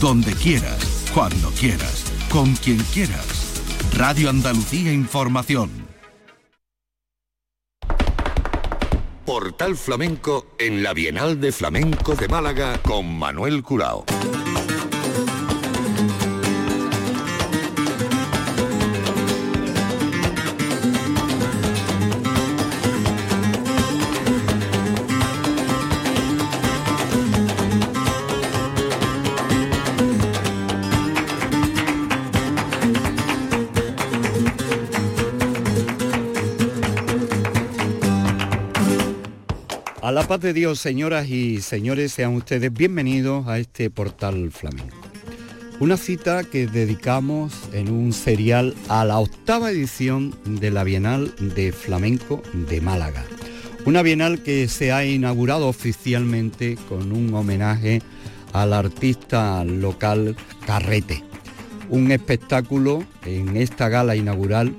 donde quieras, cuando quieras, con quien quieras. Radio Andalucía Información. Portal Flamenco en la Bienal de Flamenco de Málaga con Manuel Curao. A la paz de Dios, señoras y señores, sean ustedes bienvenidos a este portal flamenco. Una cita que dedicamos en un serial a la octava edición de la Bienal de Flamenco de Málaga. Una bienal que se ha inaugurado oficialmente con un homenaje al artista local Carrete. Un espectáculo en esta gala inaugural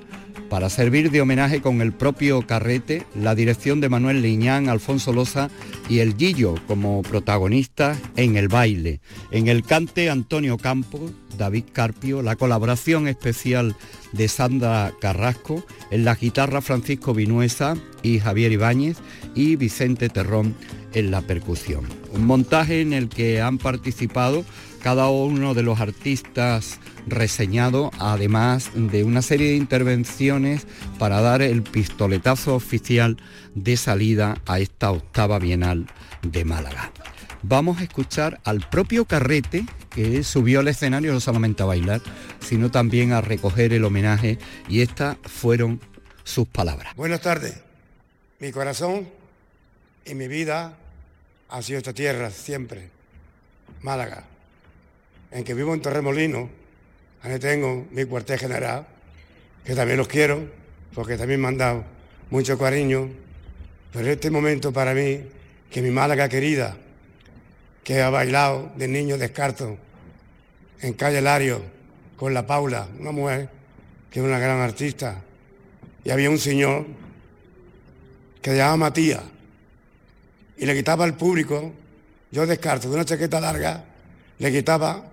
para servir de homenaje con el propio carrete, la dirección de Manuel Liñán, Alfonso Loza y el Gillo como protagonistas en el baile. En el cante Antonio Campos, David Carpio, la colaboración especial de Sandra Carrasco, en la guitarra Francisco Vinuesa y Javier Ibáñez y Vicente Terrón en la percusión. Un montaje en el que han participado cada uno de los artistas reseñado, además de una serie de intervenciones para dar el pistoletazo oficial de salida a esta octava bienal de Málaga. Vamos a escuchar al propio Carrete, que subió al escenario no solamente a bailar, sino también a recoger el homenaje, y estas fueron sus palabras. Buenas tardes. Mi corazón y mi vida ha sido esta tierra siempre, Málaga, en que vivo en Torremolino, Ahí tengo mi cuartel general, que también los quiero, porque también me han dado mucho cariño. Pero este momento para mí, que mi Málaga querida, que ha bailado de niño descarto en calle Lario con la Paula, una mujer que es una gran artista, y había un señor que se llamaba Matías, y le quitaba al público, yo descarto de una chaqueta larga, le quitaba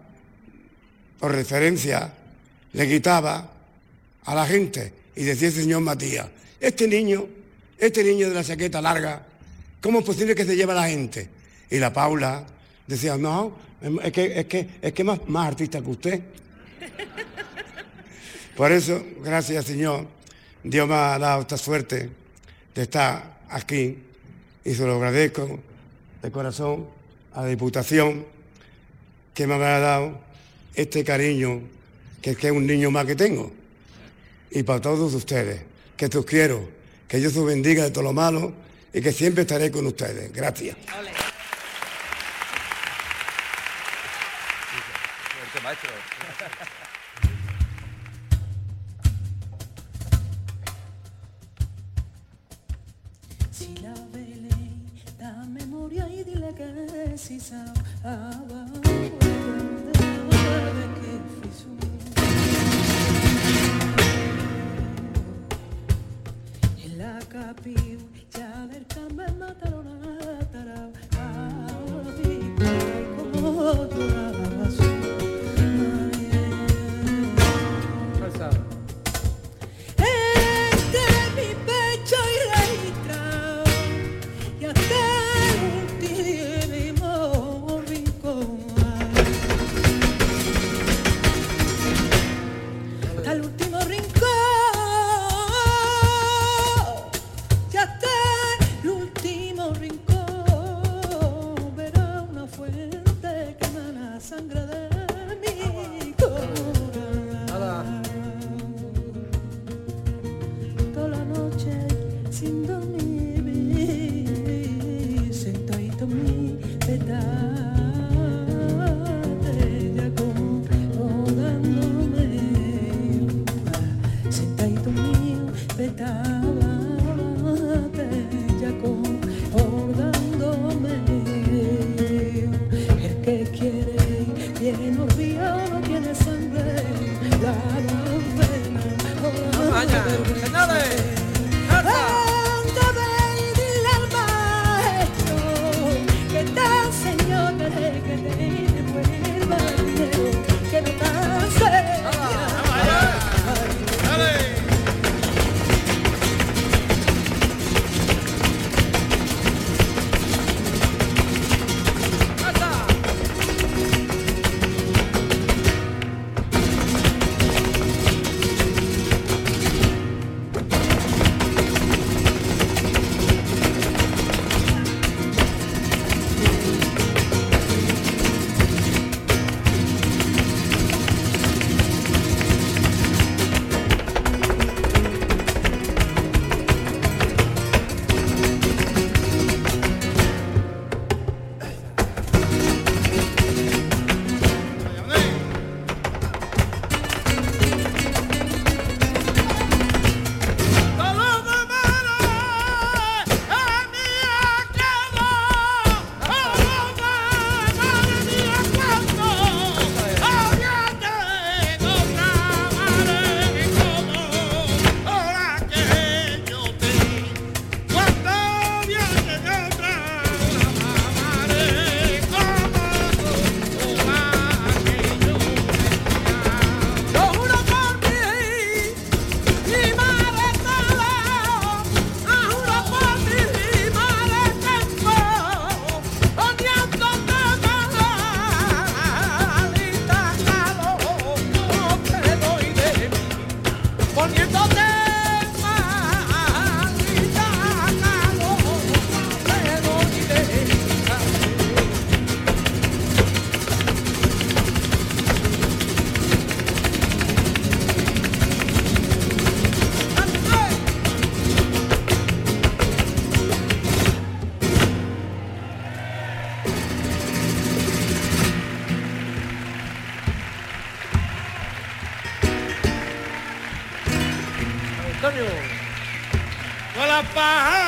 por referencia, le quitaba a la gente y decía el señor Matías, este niño, este niño de la chaqueta larga, ¿cómo es posible que se lleve a la gente? Y la Paula decía, no, es que es, que, es que más, más artista que usted. Por eso, gracias Señor, Dios me ha dado esta suerte de estar aquí y se lo agradezco de corazón a la Diputación que me ha dado este cariño que, es un niño más que tengo. Y para todos ustedes, que os quiero, que Dios os bendiga de todo lo malo y que siempre estaré con ustedes. Gracias. Si la da memoria y dile que si capiu, Toda la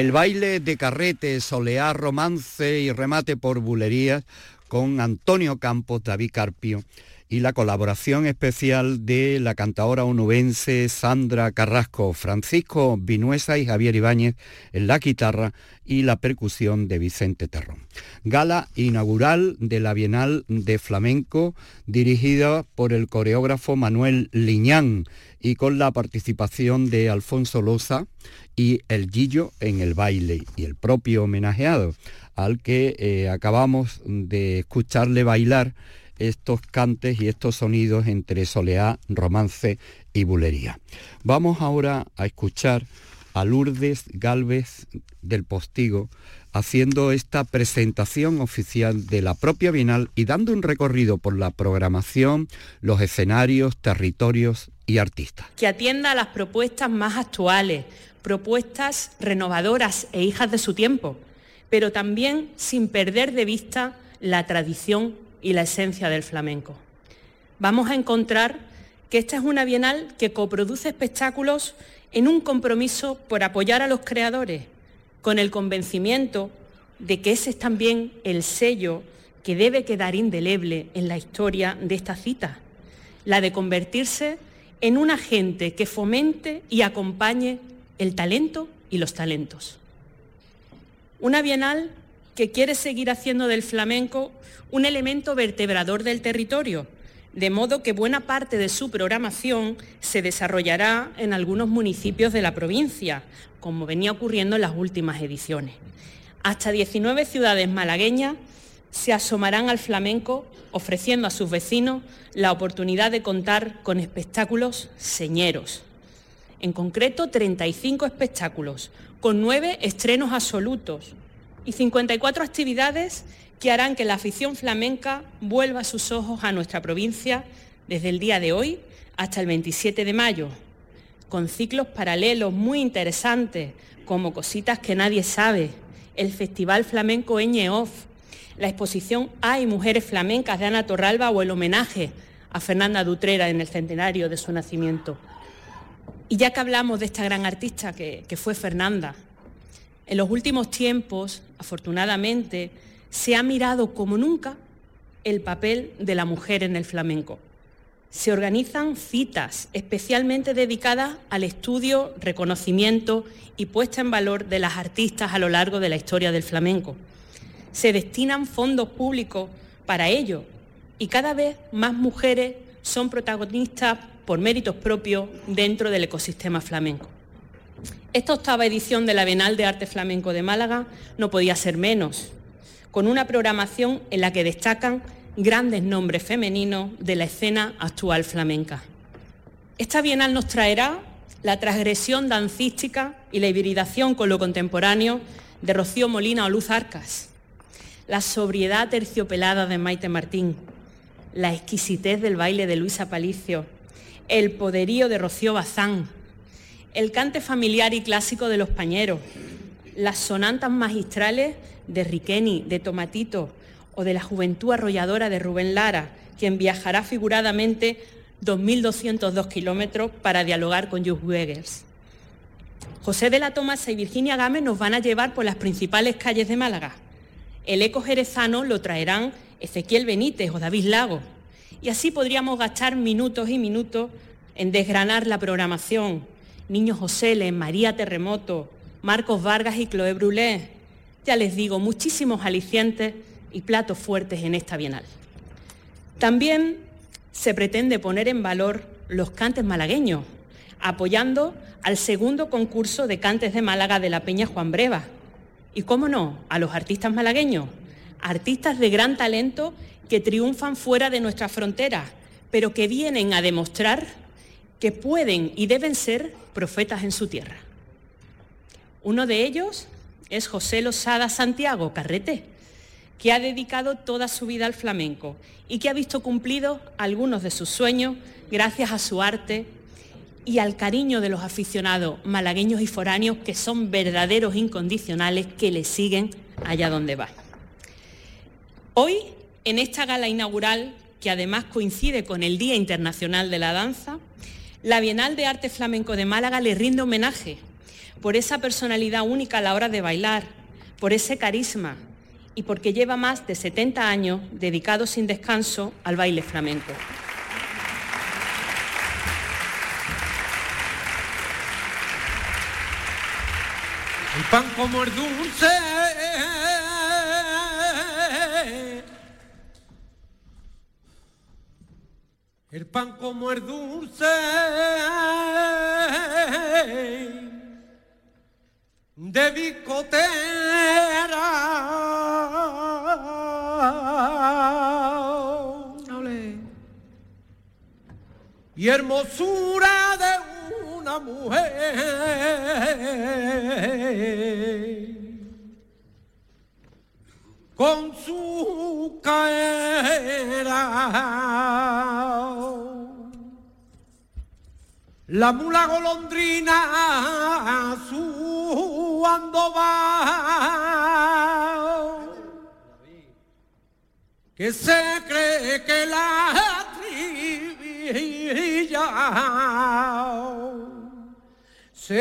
El baile de carrete, soleá, romance y remate por bulerías con Antonio Campos, David Carpio y la colaboración especial de la cantadora onubense Sandra Carrasco, Francisco Vinuesa y Javier Ibáñez en la guitarra y la percusión de Vicente Terrón. Gala inaugural de la Bienal de Flamenco dirigida por el coreógrafo Manuel Liñán y con la participación de Alfonso Loza y el Gillo en el baile y el propio homenajeado al que eh, acabamos de escucharle bailar estos cantes y estos sonidos entre soleá, romance y bulería. Vamos ahora a escuchar a Lourdes Galvez del Postigo haciendo esta presentación oficial de la propia Bienal y dando un recorrido por la programación, los escenarios, territorios Que atienda a las propuestas más actuales, propuestas renovadoras e hijas de su tiempo, pero también sin perder de vista la tradición y la esencia del flamenco. Vamos a encontrar que esta es una bienal que coproduce espectáculos en un compromiso por apoyar a los creadores, con el convencimiento de que ese es también el sello que debe quedar indeleble en la historia de esta cita, la de convertirse en un agente que fomente y acompañe el talento y los talentos. Una bienal que quiere seguir haciendo del flamenco un elemento vertebrador del territorio, de modo que buena parte de su programación se desarrollará en algunos municipios de la provincia, como venía ocurriendo en las últimas ediciones. Hasta 19 ciudades malagueñas se asomarán al flamenco ofreciendo a sus vecinos la oportunidad de contar con espectáculos señeros. En concreto, 35 espectáculos, con nueve estrenos absolutos, y 54 actividades que harán que la afición flamenca vuelva sus ojos a nuestra provincia desde el día de hoy hasta el 27 de mayo, con ciclos paralelos muy interesantes como Cositas que nadie sabe, el Festival Flamenco Eñeoff, la exposición Hay Mujeres Flamencas de Ana Torralba o el homenaje a Fernanda Dutrera en el centenario de su nacimiento. Y ya que hablamos de esta gran artista que, que fue Fernanda, en los últimos tiempos, afortunadamente, se ha mirado como nunca el papel de la mujer en el flamenco. Se organizan citas especialmente dedicadas al estudio, reconocimiento y puesta en valor de las artistas a lo largo de la historia del flamenco. Se destinan fondos públicos para ello y cada vez más mujeres son protagonistas por méritos propios dentro del ecosistema flamenco. Esta octava edición de la Bienal de Arte Flamenco de Málaga no podía ser menos, con una programación en la que destacan grandes nombres femeninos de la escena actual flamenca. Esta Bienal nos traerá la transgresión dancística y la hibridación con lo contemporáneo de Rocío Molina o Luz Arcas, la sobriedad terciopelada de Maite Martín, la exquisitez del baile de Luisa Palicio, el poderío de Rocío Bazán, el cante familiar y clásico de los pañeros, las sonantas magistrales de Riqueni, de Tomatito o de la juventud arrolladora de Rubén Lara, quien viajará figuradamente 2.202 kilómetros para dialogar con Jules Wegers. José de la Tomasa y Virginia Gámez nos van a llevar por las principales calles de Málaga. El eco jerezano lo traerán Ezequiel Benítez o David Lago. Y así podríamos gastar minutos y minutos en desgranar la programación, Niño José, María Terremoto, Marcos Vargas y Chloé Brulé. Ya les digo, muchísimos alicientes y platos fuertes en esta Bienal. También se pretende poner en valor los cantes malagueños, apoyando al segundo concurso de cantes de Málaga de la Peña Juan Breva. Y cómo no, a los artistas malagueños, artistas de gran talento que triunfan fuera de nuestras fronteras, pero que vienen a demostrar que pueden y deben ser profetas en su tierra. Uno de ellos es José Losada Santiago Carrete, que ha dedicado toda su vida al flamenco y que ha visto cumplidos algunos de sus sueños gracias a su arte y al cariño de los aficionados malagueños y foráneos que son verdaderos incondicionales que le siguen allá donde va. Hoy, en esta gala inaugural, que además coincide con el Día Internacional de la Danza, la Bienal de Arte Flamenco de Málaga le rinde homenaje por esa personalidad única a la hora de bailar, por ese carisma y porque lleva más de 70 años dedicado sin descanso al baile flamenco. El pan como el dulce. El pan como el dulce de bicotera. Y hermosura de buena mujer con su caera. La mula golondrina su va, que se cree que la trivilla se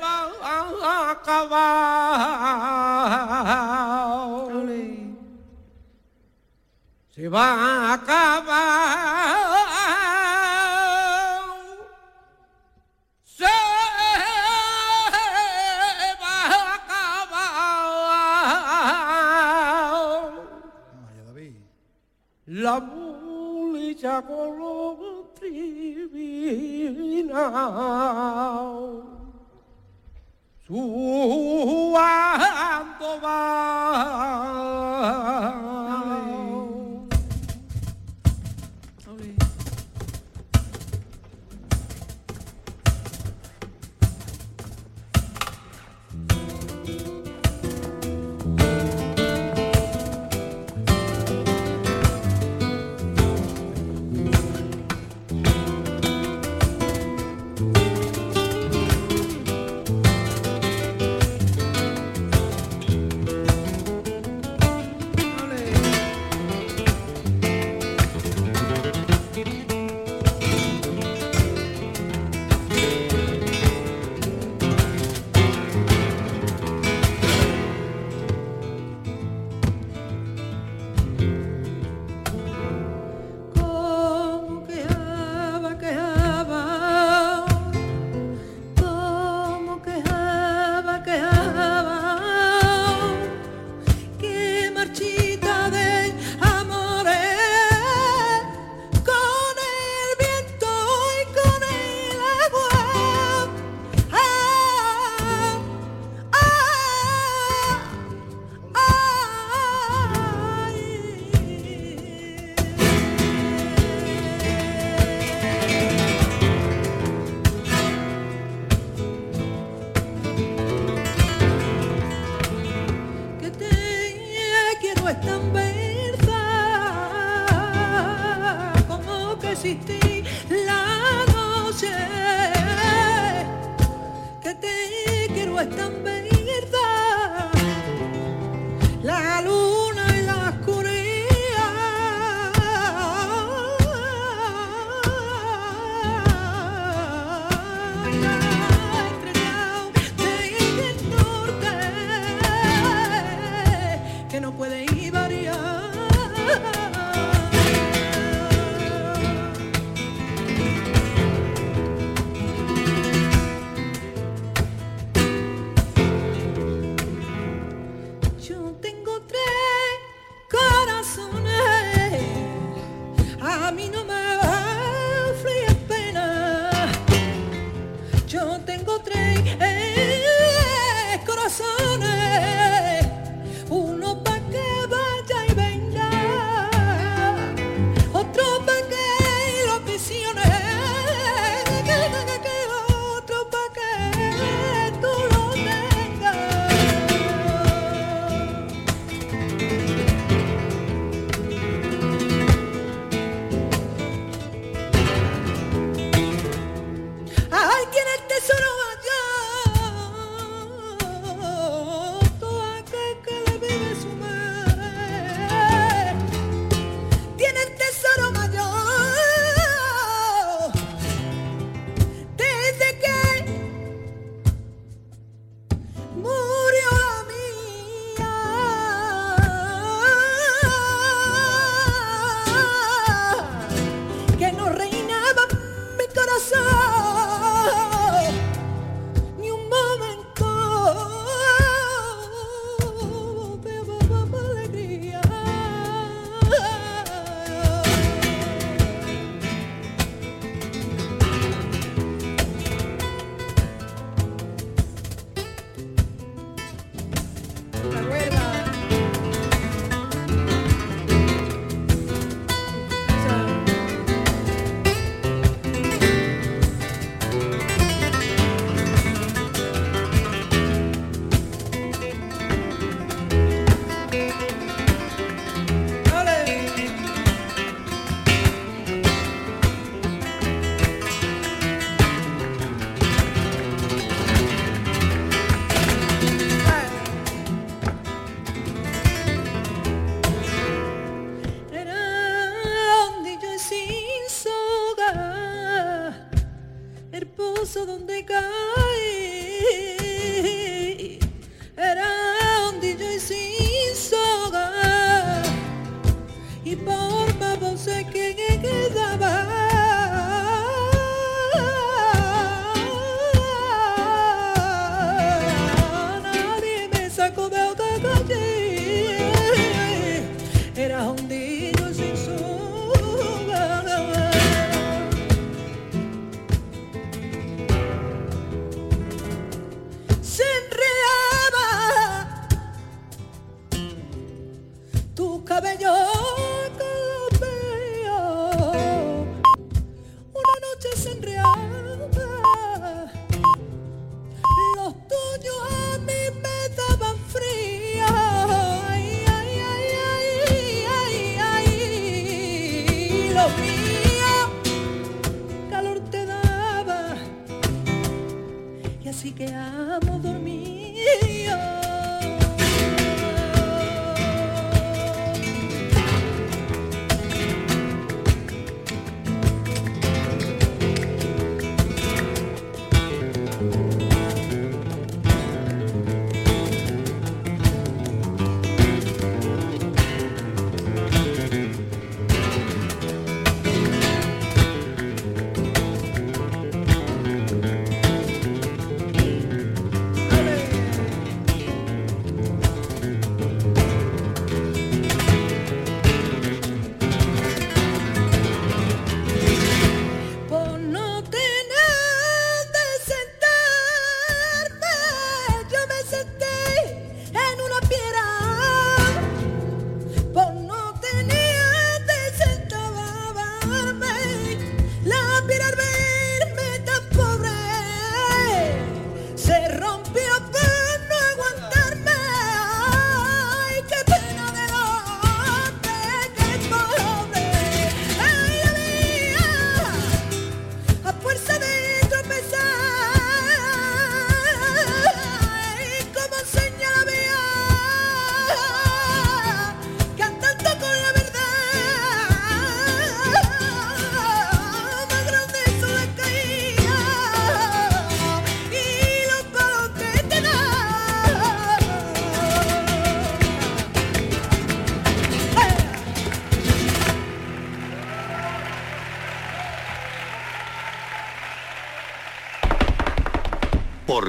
va cavao se va a cavao se va a cavao la mulita color me now cuando va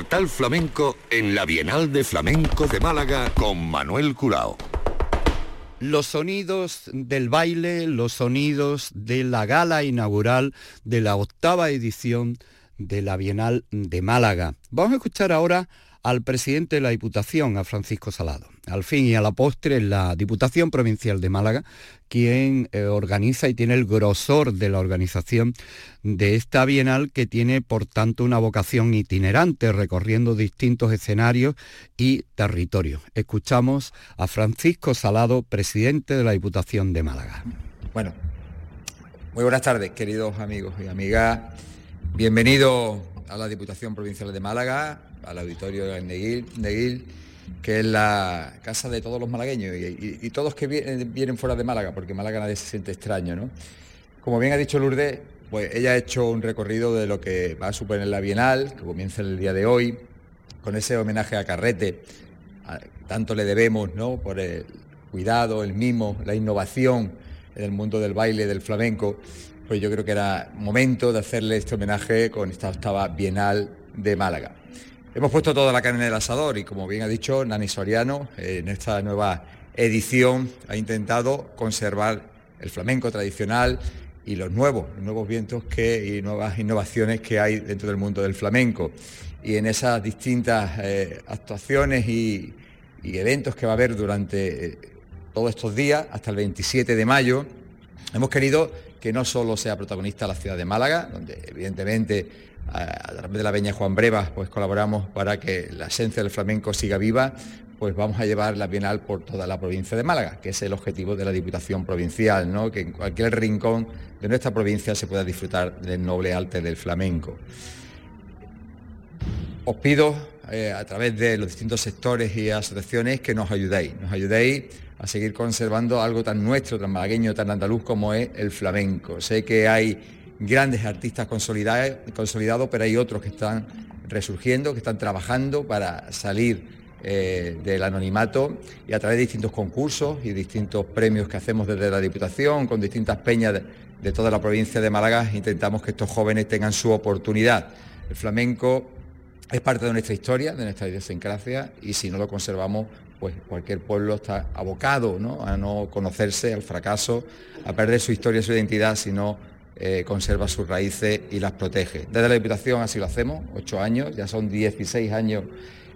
Portal Flamenco en la Bienal de Flamenco de Málaga con Manuel Curao. Los sonidos del baile, los sonidos de la gala inaugural de la octava edición de la Bienal de Málaga. Vamos a escuchar ahora al presidente de la Diputación, a Francisco Salado. Al fin y a la postre, la Diputación Provincial de Málaga, quien eh, organiza y tiene el grosor de la organización de esta Bienal, que tiene, por tanto, una vocación itinerante, recorriendo distintos escenarios y territorios. Escuchamos a Francisco Salado, presidente de la Diputación de Málaga. Bueno, muy buenas tardes, queridos amigos y amigas. Bienvenidos a la Diputación Provincial de Málaga, al auditorio de Neguil, Neguil, que es la casa de todos los malagueños y, todos que vienen, vienen fuera de Málaga, porque Málaga nadie se siente extraño, ¿no? Como bien ha dicho Lourdes, pues ella ha hecho un recorrido de lo que va a suponer la Bienal, que comienza el día de hoy, con ese homenaje a Carrete. Tanto le debemos, ¿no? Por el cuidado, el mimo, la innovación en el mundo del baile, del flamenco. Pues yo creo que era momento de hacerle este homenaje con esta octava Bienal de Málaga. Hemos puesto toda la carne en el asador y como bien ha dicho Nani Soriano, en esta nueva edición ha intentado conservar el flamenco tradicional y los nuevos, los nuevos vientos que, y nuevas innovaciones que hay dentro del mundo del flamenco. Y en esas distintas eh, actuaciones y, y eventos que va a haber durante eh, todos estos días, hasta el 27 de mayo, hemos querido que no solo sea protagonista la ciudad de Málaga, donde evidentemente a, través de la Peña Juan Brevas pues colaboramos para que la esencia del flamenco siga viva, pues vamos a llevar la Bienal por toda la provincia de Málaga, que es el objetivo de la Diputación Provincial, ¿no? que en cualquier rincón de nuestra provincia se pueda disfrutar del noble arte del flamenco. Os pido eh, a través de los distintos sectores y asociaciones que nos ayudéis, nos ayudéis a seguir conservando algo tan nuestro, tan malagueño, tan andaluz como es el flamenco. Sé que hay grandes artistas consolidados, pero hay otros que están resurgiendo, que están trabajando para salir eh, del anonimato y a través de distintos concursos y distintos premios que hacemos desde la Diputación, con distintas peñas de, toda la provincia de Málaga, intentamos que estos jóvenes tengan su oportunidad. El flamenco es parte de nuestra historia, de nuestra idiosincrasia, y si no lo conservamos, pues cualquier pueblo está abocado a no conocerse, al fracaso, a perder su historia, su identidad, si no eh, conserva sus raíces y las protege. Desde la Diputación así lo hacemos, ocho años, ya son 16 años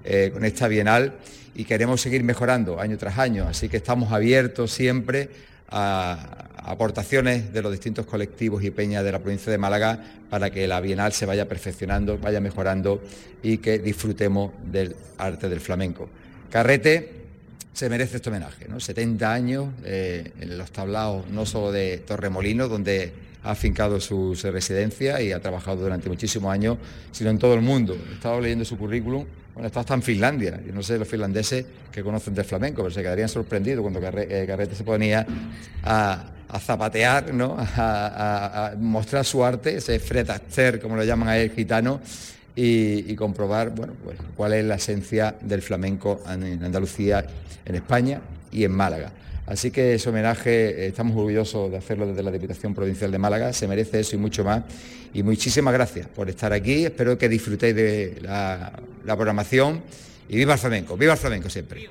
eh, con esta Bienal y queremos seguir mejorando año tras año, así que estamos abiertos siempre a aportaciones de los distintos colectivos y peñas de la provincia de Málaga para que la Bienal se vaya perfeccionando, vaya mejorando y que disfrutemos del arte del flamenco. Carrete se merece este homenaje, ¿no? 70 años eh, en los tablaos no solo de Torremolinos, donde ha afincado su, residencia y ha trabajado durante muchísimos años, sino en todo el mundo. He estado leyendo su currículum, bueno, está hasta en Finlandia. Yo no sé los finlandeses que conocen del flamenco, pero se quedarían sorprendidos cuando Carrete, eh, se ponía a, zapatear, ¿no? a, mostrar su arte, ese fretaster, como lo llaman a él, gitano, y, y, comprobar bueno, pues, cuál es la esencia del flamenco en Andalucía, en España y en Málaga. Así que ese homenaje, eh, estamos orgullosos de hacerlo desde la Diputación Provincial de Málaga, se merece eso y mucho más. Y muchísimas gracias por estar aquí, espero que disfrutéis de la, programación y viva el flamenco, viva el flamenco siempre.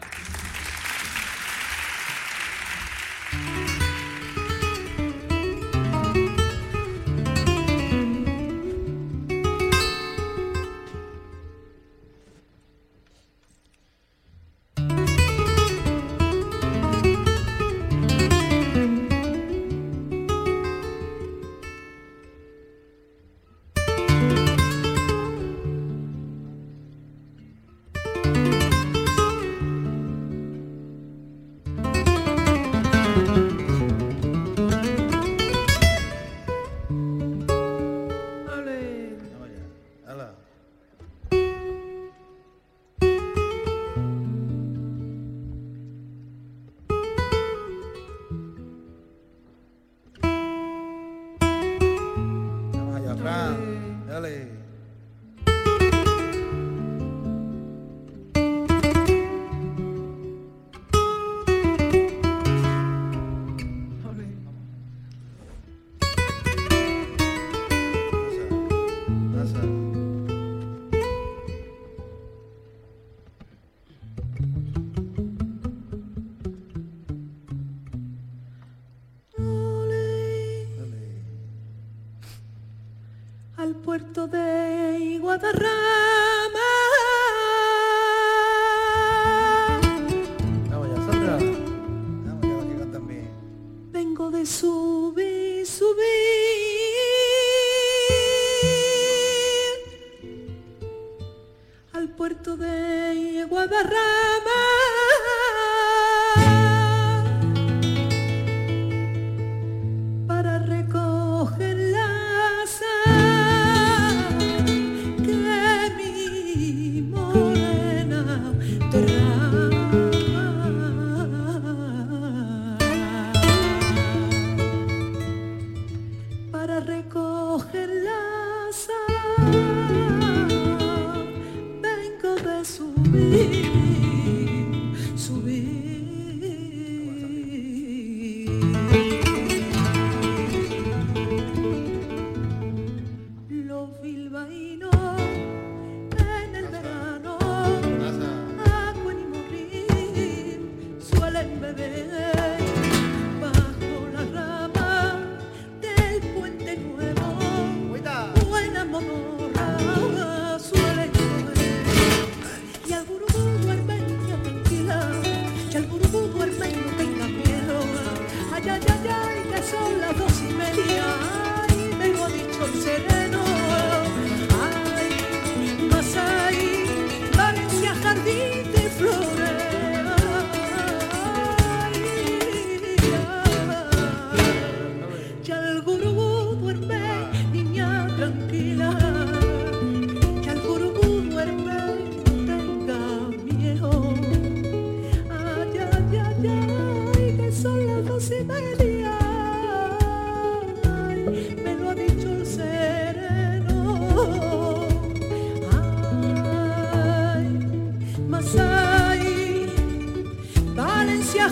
De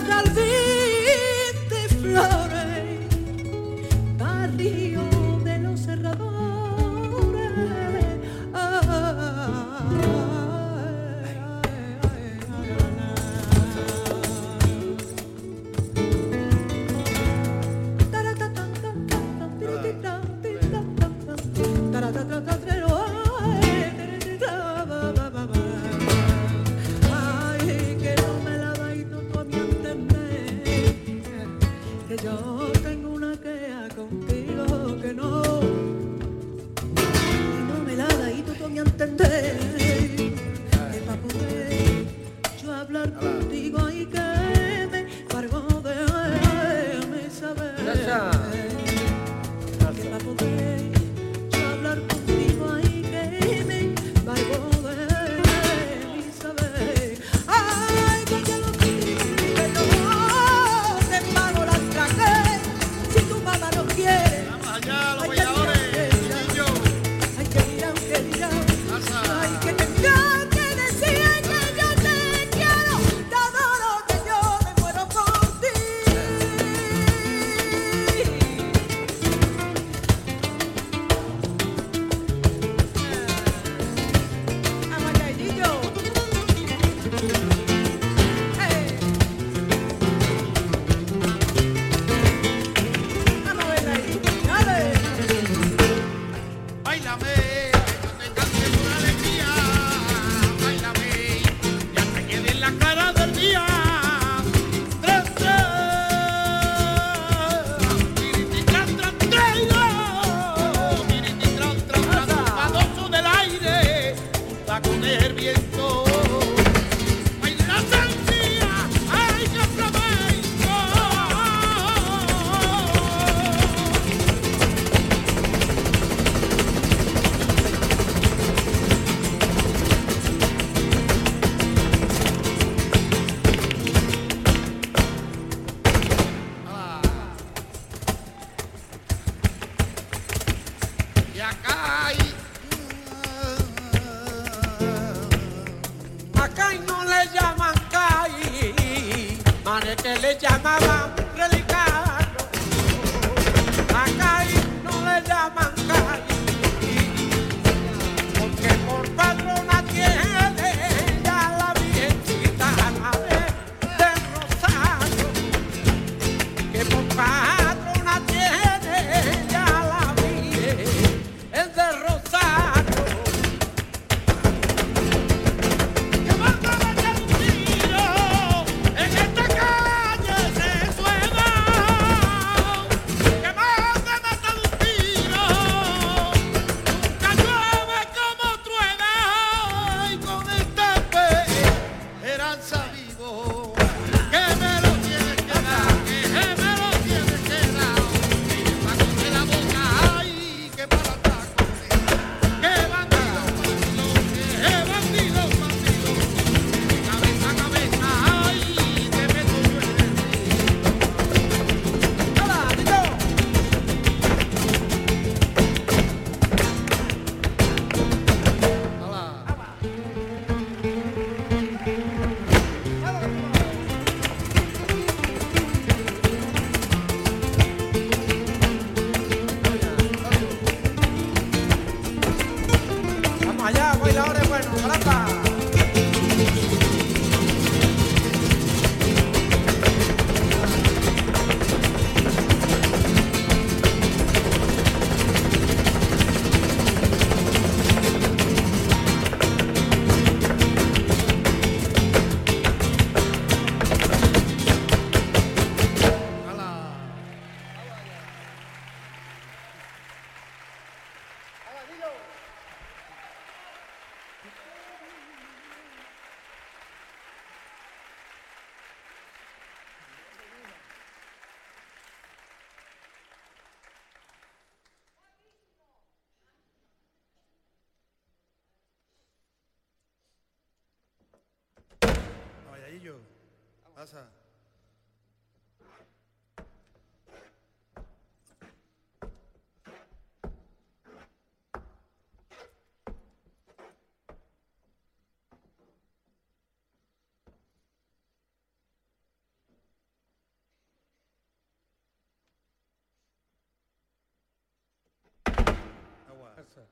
I'll award. Yes, sir.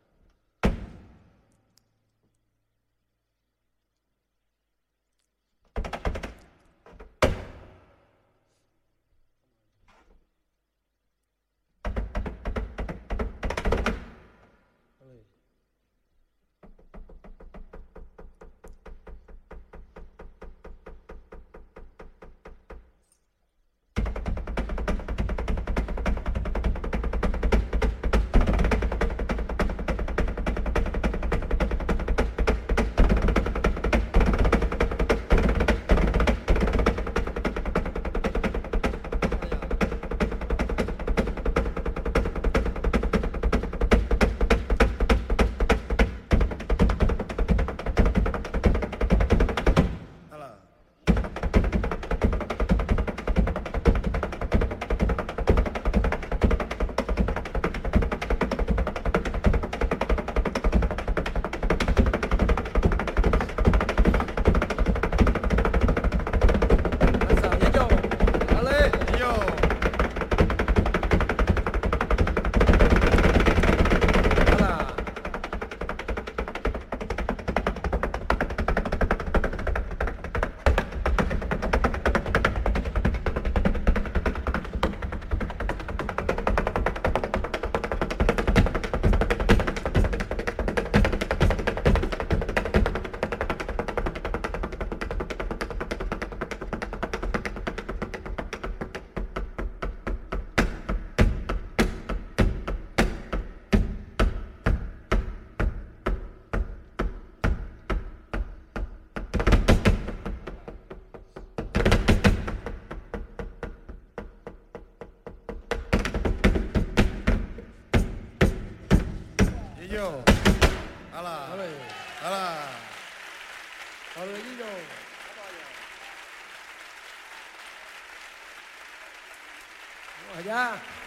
Vamos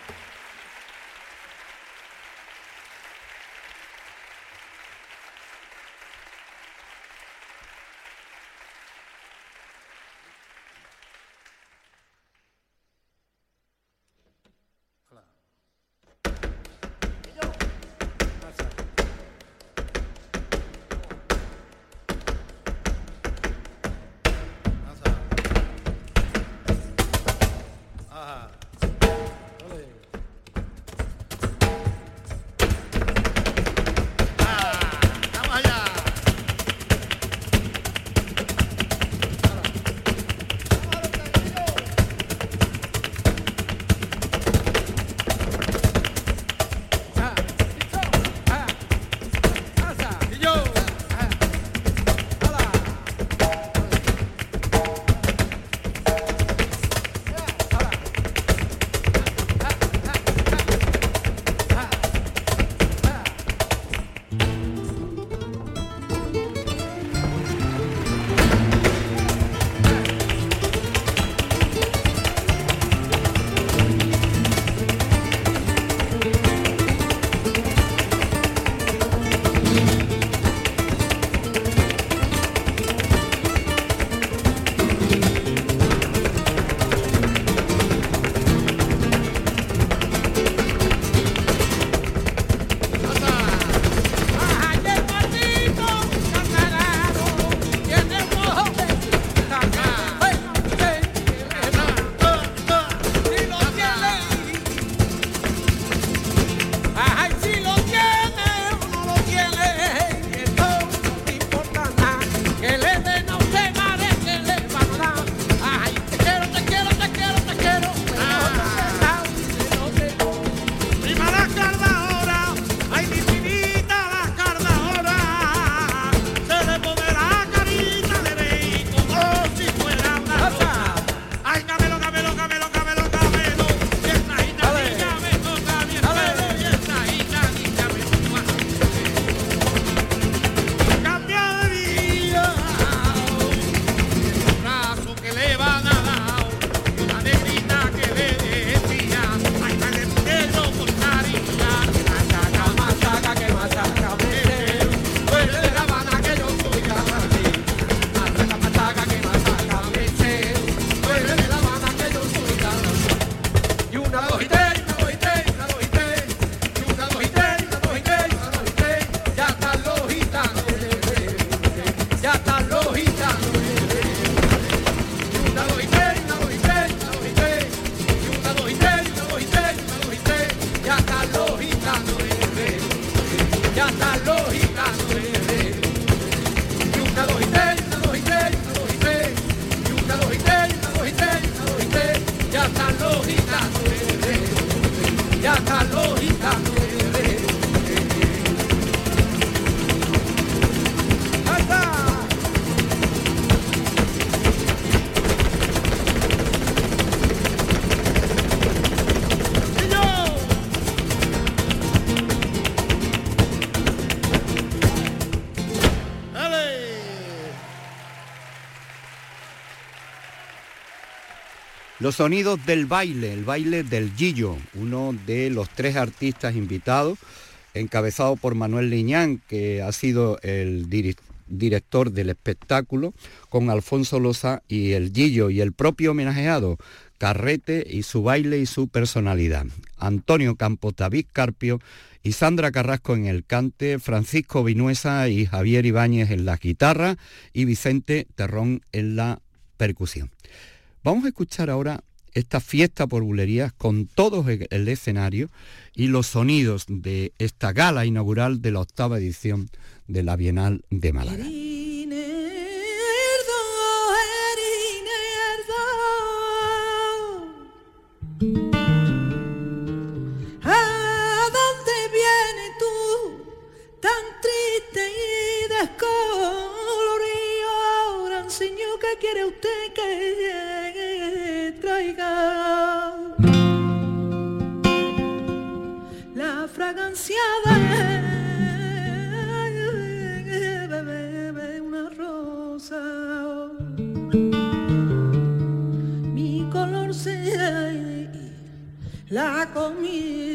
Los sonidos del baile, el baile del Gillo, uno de los tres artistas invitados, encabezado por Manuel Liñán, que ha sido el director del espectáculo, con Alfonso Loza y el Gillo y el propio homenajeado, Carrete y su baile y su personalidad. Antonio Campos, David Carpio y Sandra Carrasco en el cante, Francisco Vinuesa y Javier Ibáñez en la guitarra y Vicente Terrón en la percusión. Vamos a escuchar ahora esta fiesta por bulerías con todo el escenario y los sonidos de esta gala inaugural de la octava edición de la Bienal de Málaga. Señor, ¿qué quiere usted que traiga? La fragancia de una rosa. Mi color se la comió.